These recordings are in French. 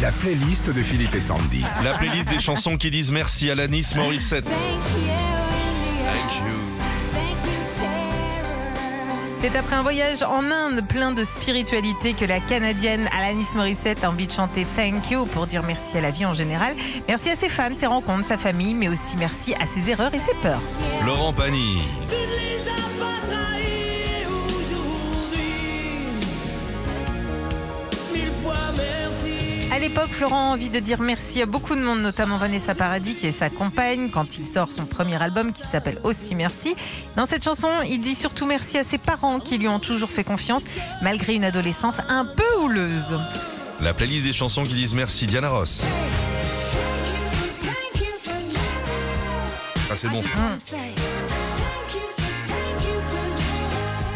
La playlist de Philippe et Sandy. La playlist des chansons qui disent merci à Alanis Morissette. Thank you. C'est après un voyage en Inde plein de spiritualité que la Canadienne Alanis Morissette a envie de chanter Thank you pour dire merci à la vie en général. Merci à ses fans, ses rencontres, sa famille, mais aussi merci à ses erreurs et ses peurs. Laurent Pagny. À l'époque, Florent a envie de dire merci à beaucoup de monde, notamment Vanessa Paradis, qui est sa compagne, quand il sort son premier album qui s'appelle Aussi Merci. Dans cette chanson, il dit surtout merci à ses parents qui lui ont toujours fait confiance, malgré une adolescence un peu houleuse. La playlist des chansons qui disent merci, Diana Ross. Ah, c'est bon.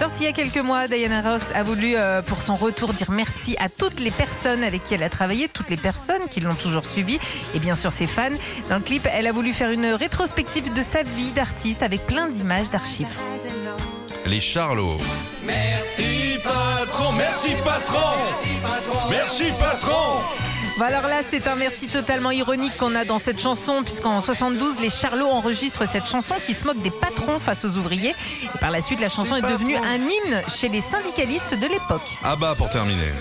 Sortie il y a quelques mois, Diana Ross a voulu, euh, pour son retour, dire merci à toutes les personnes avec qui elle a travaillé, toutes les personnes qui l'ont toujours suivie, et bien sûr ses fans. Dans le clip, elle a voulu faire une rétrospective de sa vie d'artiste avec plein d'images d'archives. Les Charlots. Merci patron, merci patron, merci patron. Alors là, c'est un merci totalement ironique qu'on a dans cette chanson, puisqu'en 72, les Charlots enregistrent cette chanson qui se moque des patrons face aux ouvriers. Et par la suite, la chanson est devenue un hymne chez les syndicalistes de l'époque. Ah bah pour terminer.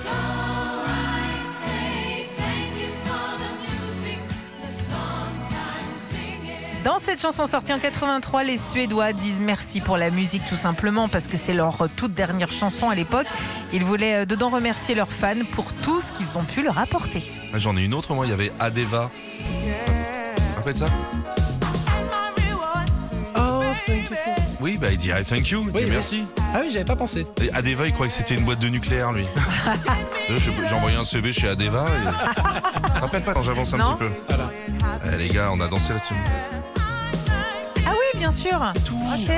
Dans cette chanson sortie en 83, les Suédois disent merci pour la musique tout simplement parce que c'est leur toute dernière chanson à l'époque. Ils voulaient euh, dedans remercier leurs fans pour tout ce qu'ils ont pu leur apporter. Ah, J'en ai une autre, moi, il y avait Adeva. Rappelle ça Oh, thank you. Oui, bah il dit I thank you, il Oui, dit oui. merci. Ah oui, j'avais pas pensé. Et Adeva, il croyait que c'était une boîte de nucléaire, lui. J'ai j'ai envoyé un CV chez Adeva et... Je te rappelle pas quand j'avance un Non. petit peu. Voilà. Eh, les gars, on a dansé là-dessus. Ah oui, bien sûr. Ok.